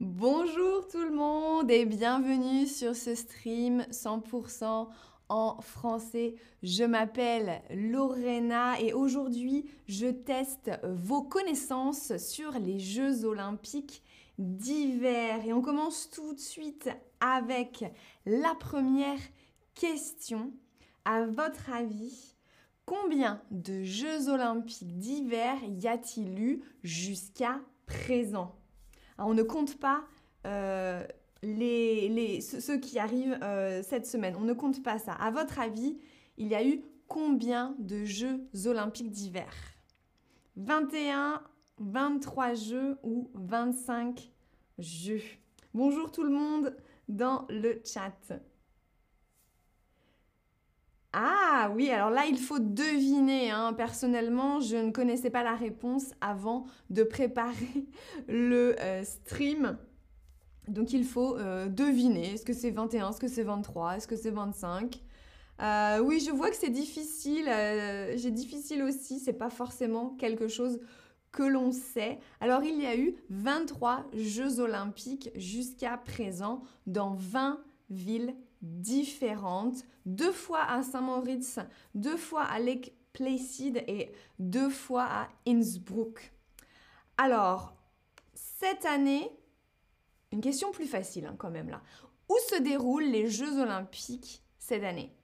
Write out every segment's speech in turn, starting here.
Bonjour tout le monde et bienvenue sur ce stream 100% en français. Je m'appelle Lorena et aujourd'hui je teste vos connaissances sur les Jeux olympiques d'hiver. Et on commence tout de suite avec la première question. À votre avis, combien de Jeux olympiques d'hiver y a-t-il eu jusqu'à présent? On ne compte pas euh, ceux qui arrivent euh, cette semaine. On ne compte pas ça. À votre avis, il y a eu combien de Jeux olympiques d'hiver? 21, 23 jeux ou 25 jeux? Bonjour tout le monde dans le chat. Ah oui, alors là, il faut deviner. Hein. Personnellement, je ne connaissais pas la réponse avant de préparer le euh, stream. Donc il faut euh, deviner. Est-ce que c'est 21 Est-ce que c'est 23 Est-ce que c'est 25 euh, Oui, je vois que c'est difficile. J'ai difficile aussi. C'est pas forcément quelque chose que l'on sait. Alors il y a eu 23 Jeux olympiques jusqu'à présent dans 20 villes différentes, deux fois à Saint-Moritz, deux fois à Lake Placid et deux fois à Innsbruck. Alors, cette année, une question plus facile hein, quand même là. Où se déroulent les Jeux olympiques cette année?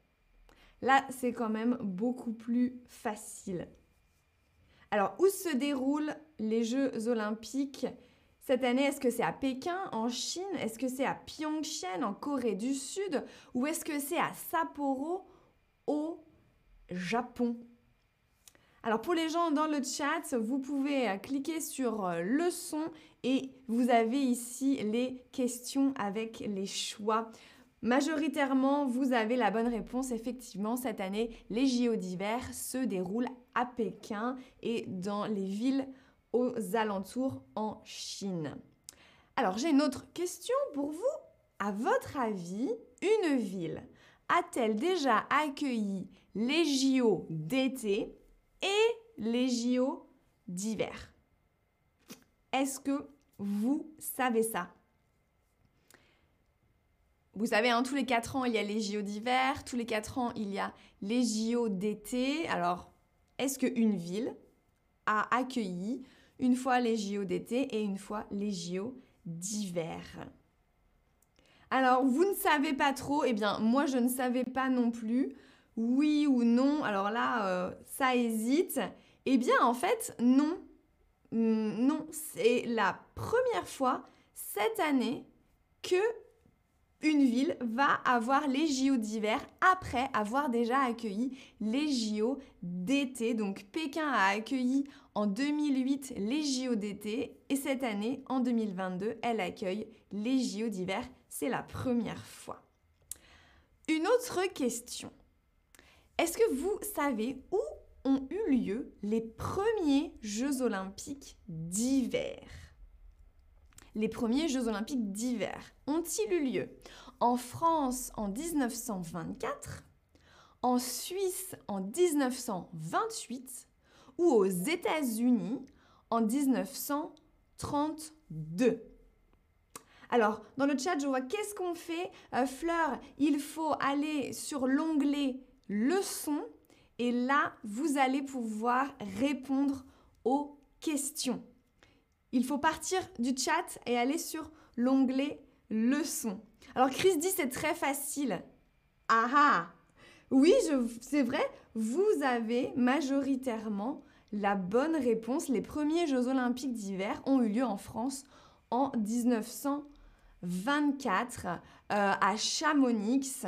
Là, c'est quand même beaucoup plus facile. Alors, où se déroulent les Jeux olympiques cette année, est-ce que c'est à Pékin, en Chine? Est-ce que c'est à Pyeongchang, en Corée du Sud? Ou est-ce que c'est à Sapporo, au Japon? Alors pour les gens dans le chat, vous pouvez euh, cliquer sur euh, le son et vous avez ici les questions avec les choix. Majoritairement, vous avez la bonne réponse. Effectivement, cette année, les JO d'hiver se déroulent à Pékin et dans les villes aux alentours en Chine. Alors j'ai une autre question pour vous. À votre avis, une ville a-t-elle déjà accueilli les JO d'été et les JO d'hiver? Est-ce que vous savez ça? Vous savez, hein, tous les 4 ans, il y a les JO d'hiver, tous les 4 ans, il y a les JO d'été. Alors, est-ce qu'une ville a accueilli une fois les JO d'été et une fois les JO d'hiver. Alors, vous ne savez pas trop, eh bien, moi, je ne savais pas non plus. Oui ou non Alors là, euh, ça hésite. Eh bien, en fait, non. Hmm, non, c'est la première fois cette année que une ville va avoir les JO d'hiver après avoir déjà accueilli les JO d'été. Donc Pékin a accueilli en 2008 les JO d'été et cette année, en 2022, elle accueille les JO d'hiver. C'est la première fois. Une autre question. Est-ce que vous savez où ont eu lieu les premiers Jeux olympiques d'hiver? Les premiers Jeux olympiques d'hiver ont-ils eu lieu en France en 1924, en Suisse en 1928 ou aux États-Unis en 1932 alors, dans le chat, je vois qu'est-ce qu'on fait. Euh, Fleur, il faut aller sur l'onglet Leçons et là, vous allez pouvoir répondre aux questions. Il faut partir du chat et aller sur l'onglet Leçons. Alors Chris dit c'est très facile. Ah ah Oui, c'est vrai, vous avez majoritairement la bonne réponse. Les premiers Jeux olympiques d'hiver ont eu lieu en France en 1924 euh, à Chamonix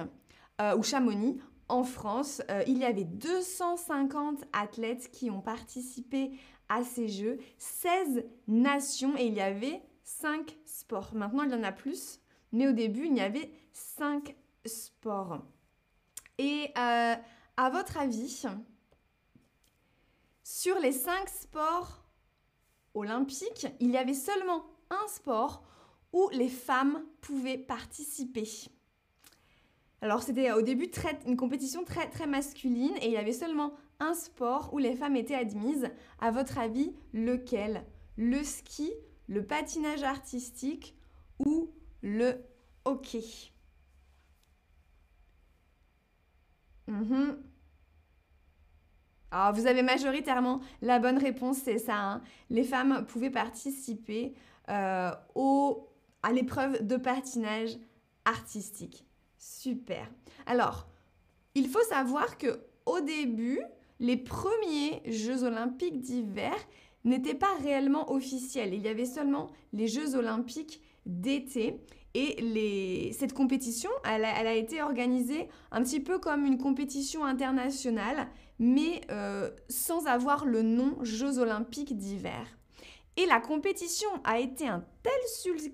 euh, ou Chamonix en France. Euh, il y avait 250 athlètes qui ont participé à ces Jeux, 16 nations et il y avait 5 sports. Maintenant, il y en a plus, mais au début, il y avait 5 sports. Et euh, à votre avis, sur les 5 sports olympiques, il y avait seulement un sport où les femmes pouvaient participer. Alors c'était au début une compétition très très masculine et il y avait seulement un sport où les femmes étaient admises. À votre avis, lequel? Le ski, le patinage artistique ou le hockey? Mhm. Alors, vous avez majoritairement la bonne réponse, c'est ça. Hein. Les femmes pouvaient participer euh, à l'épreuve de patinage artistique. Super. Alors, il faut savoir que au début, les premiers Jeux olympiques d'hiver n'étaient pas réellement officiels. Il y avait seulement les Jeux olympiques d'été. Et cette compétition, elle a, été organisée un petit peu comme une compétition internationale, mais euh, sans avoir le nom Jeux olympiques d'hiver. Et la compétition a été un tel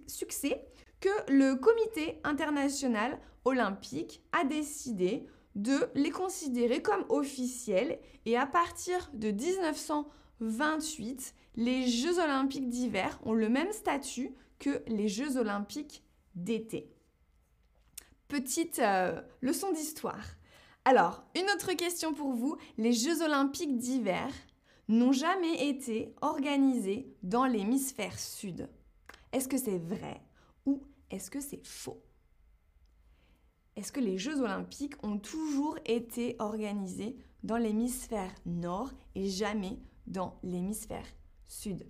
succès que le comité international olympique a décidé de les considérer comme officiels et à partir de 1928, les Jeux olympiques d'hiver ont le même statut que les Jeux olympiques d'été. Petite euh, leçon d'histoire. Alors, une autre question pour vous. Les Jeux olympiques d'hiver n'ont jamais été organisés dans l'hémisphère sud. Est-ce que c'est vrai ou est-ce que c'est faux? Est-ce que les Jeux olympiques ont toujours été organisés dans l'hémisphère nord et jamais dans l'hémisphère sud?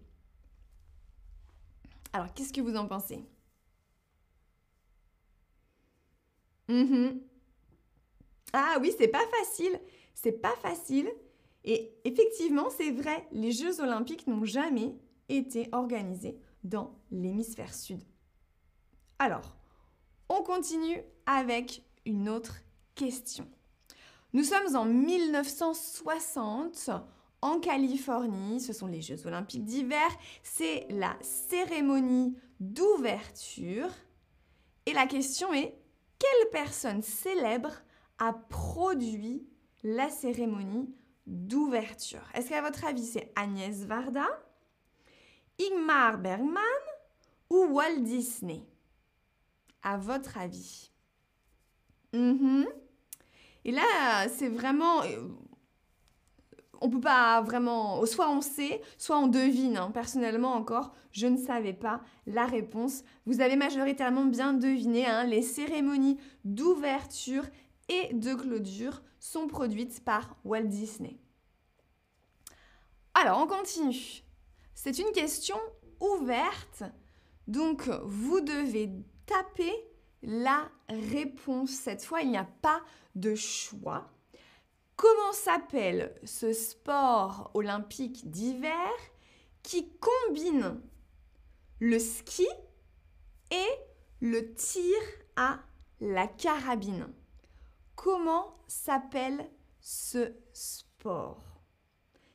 Alors, qu'est-ce que vous en pensez? Mhm. Ah oui, c'est pas facile. C'est pas facile. Et effectivement, c'est vrai, les Jeux olympiques n'ont jamais été organisés dans l'hémisphère sud. Alors, on continue avec une autre question. Nous sommes en 1960 en Californie, ce sont les Jeux olympiques d'hiver, c'est la cérémonie d'ouverture. Et la question est, quelle personne célèbre a produit la cérémonie d'ouverture? Est-ce qu'à votre avis c'est Agnès Varda, Ingmar Bergman ou Walt Disney? À votre avis. Mhm. Et là, c'est vraiment... On peut pas vraiment... Soit on sait, soit on devine. Hein. Personnellement encore, je ne savais pas la réponse. Vous avez majoritairement bien deviné. Hein. Les cérémonies d'ouverture et de clôture sont produites par Walt Disney. Alors, on continue. C'est une question ouverte. Donc, vous devez taper la réponse. Cette fois, il n'y a pas de choix. Comment s'appelle ce sport olympique d'hiver qui combine le ski et le tir à la carabine? Comment s'appelle ce sport?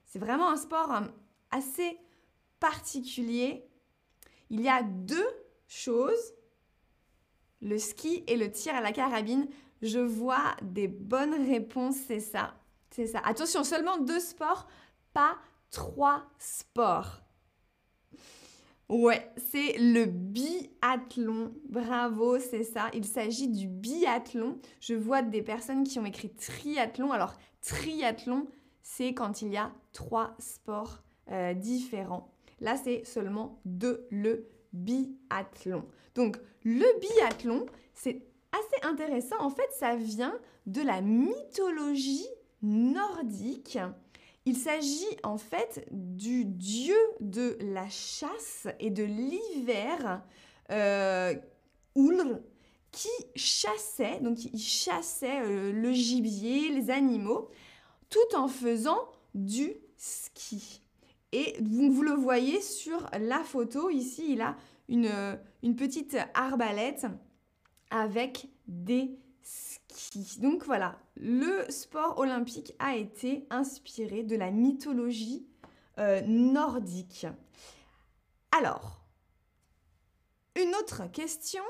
C'est vraiment un sport hein, assez particulier. Il y a deux choses le ski et le tir à la carabine. Je vois des bonnes réponses, c'est ça. C'est ça. Attention, seulement deux sports, pas trois sports. Ouais, c'est le biathlon. Bravo, c'est ça. Il s'agit du biathlon. Je vois des personnes qui ont écrit triathlon. Alors, triathlon, c'est quand il y a trois sports euh, différents. Là, c'est seulement de le biathlon. Donc, le biathlon, c'est assez intéressant. En fait, ça vient de la mythologie nordique. Il s'agit en fait du dieu de la chasse et de l'hiver, euh, Ulr, qui chassait, donc il chassait euh, le gibier, les animaux, tout en faisant du ski. Et vous, le voyez sur la photo, ici, il a une, une petite arbalète avec des skis. Donc voilà, le sport olympique a été inspiré de la mythologie euh, nordique. Alors, une autre question,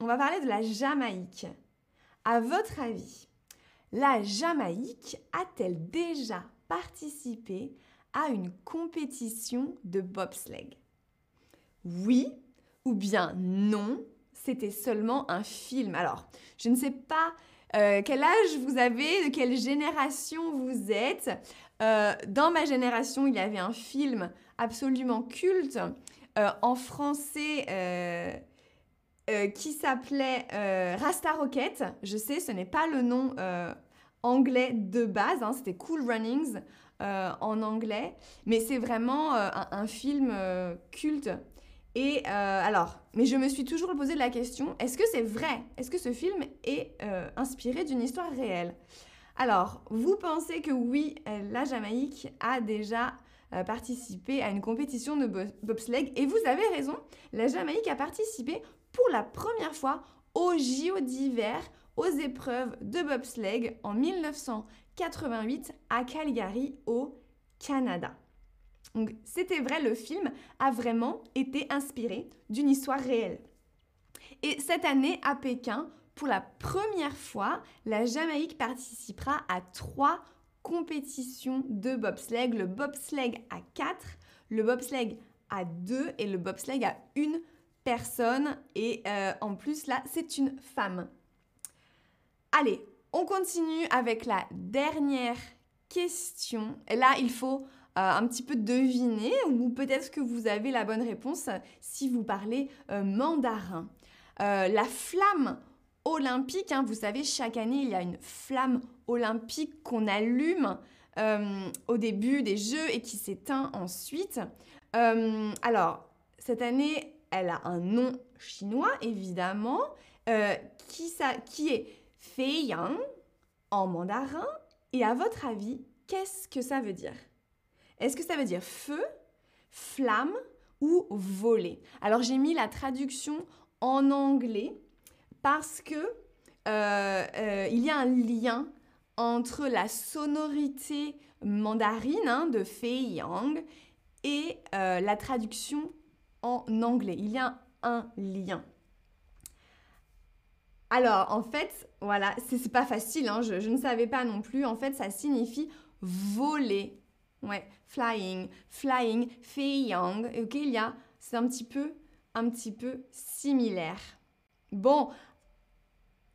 on va parler de la Jamaïque. À votre avis, la Jamaïque a-t-elle déjà participé à une compétition de bobsleigh? Oui ou bien non, c'était seulement un film. Alors, je ne sais pas euh, quel âge vous avez, de quelle génération vous êtes. Euh, dans ma génération, il y avait un film absolument culte euh, en français qui s'appelait Rasta Rocket. Je sais, ce n'est pas le nom anglais de base, hein, c'était Cool Runnings en anglais, mais c'est vraiment un, film culte. Et alors, mais je me suis toujours posé la question, est-ce que c'est vrai? Est-ce que ce film est inspiré d'une histoire réelle? Alors, vous pensez que oui, la Jamaïque a déjà euh, participé à une compétition de bobsleigh et vous avez raison, la Jamaïque a participé pour la première fois au JO d'hiver aux épreuves de bobsleigh en 1988 à Calgary au Canada. Donc c'était vrai, le film a vraiment été inspiré d'une histoire réelle. Et cette année à Pékin, pour la première fois, la Jamaïque participera à trois compétitions de bobsleigh. Le bobsleigh à 4, le bobsleigh à 2 et le bobsleigh à une personne. Et euh, en plus, là, c'est une femme. Allez, on continue avec la dernière question. Et là, il faut un petit peu deviner ou peut-être que vous avez la bonne réponse si vous parlez euh, mandarin. la flamme olympique. Hein. Vous savez, chaque année, il y a une flamme olympique qu'on allume euh, au début des Jeux et qui s'éteint ensuite. Euh, alors, cette année, elle a un nom chinois, évidemment, euh, qui, qui est Feiyang en mandarin. Et à votre avis, qu'est-ce que ça veut dire? Est-ce que ça veut dire feu, flamme ou voler Alors, j'ai mis la traduction en anglais parce que euh, euh, il y a un lien entre la sonorité mandarine hein, de Fei Yang et euh, la traduction en anglais. Il y a un lien. Alors, en fait, voilà, c'est pas facile, hein, je, je, ne savais pas non plus. En fait, ça signifie voler. Ouais, flying, flying, Fei Yang. Ok, il y a, c'est un petit peu, un petit peu similaire. Bon,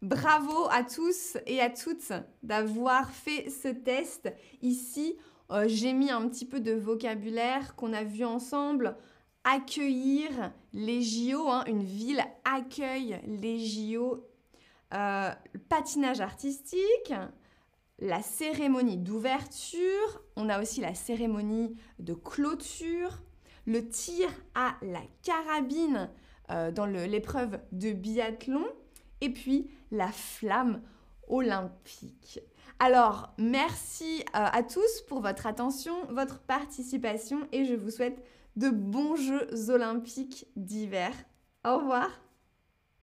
Bravo à tous et à toutes d'avoir fait ce test. Ici, euh, j'ai mis un petit peu de vocabulaire qu'on a vu ensemble. Accueillir les JO, hein. une ville accueille les JO. Euh, patinage artistique, la cérémonie d'ouverture, on a aussi la cérémonie de clôture, le tir à la carabine euh, dans l'épreuve de biathlon, et puis la flamme olympique. Alors, merci euh, à tous pour votre attention, votre participation et je vous souhaite de bons Jeux olympiques d'hiver. Au revoir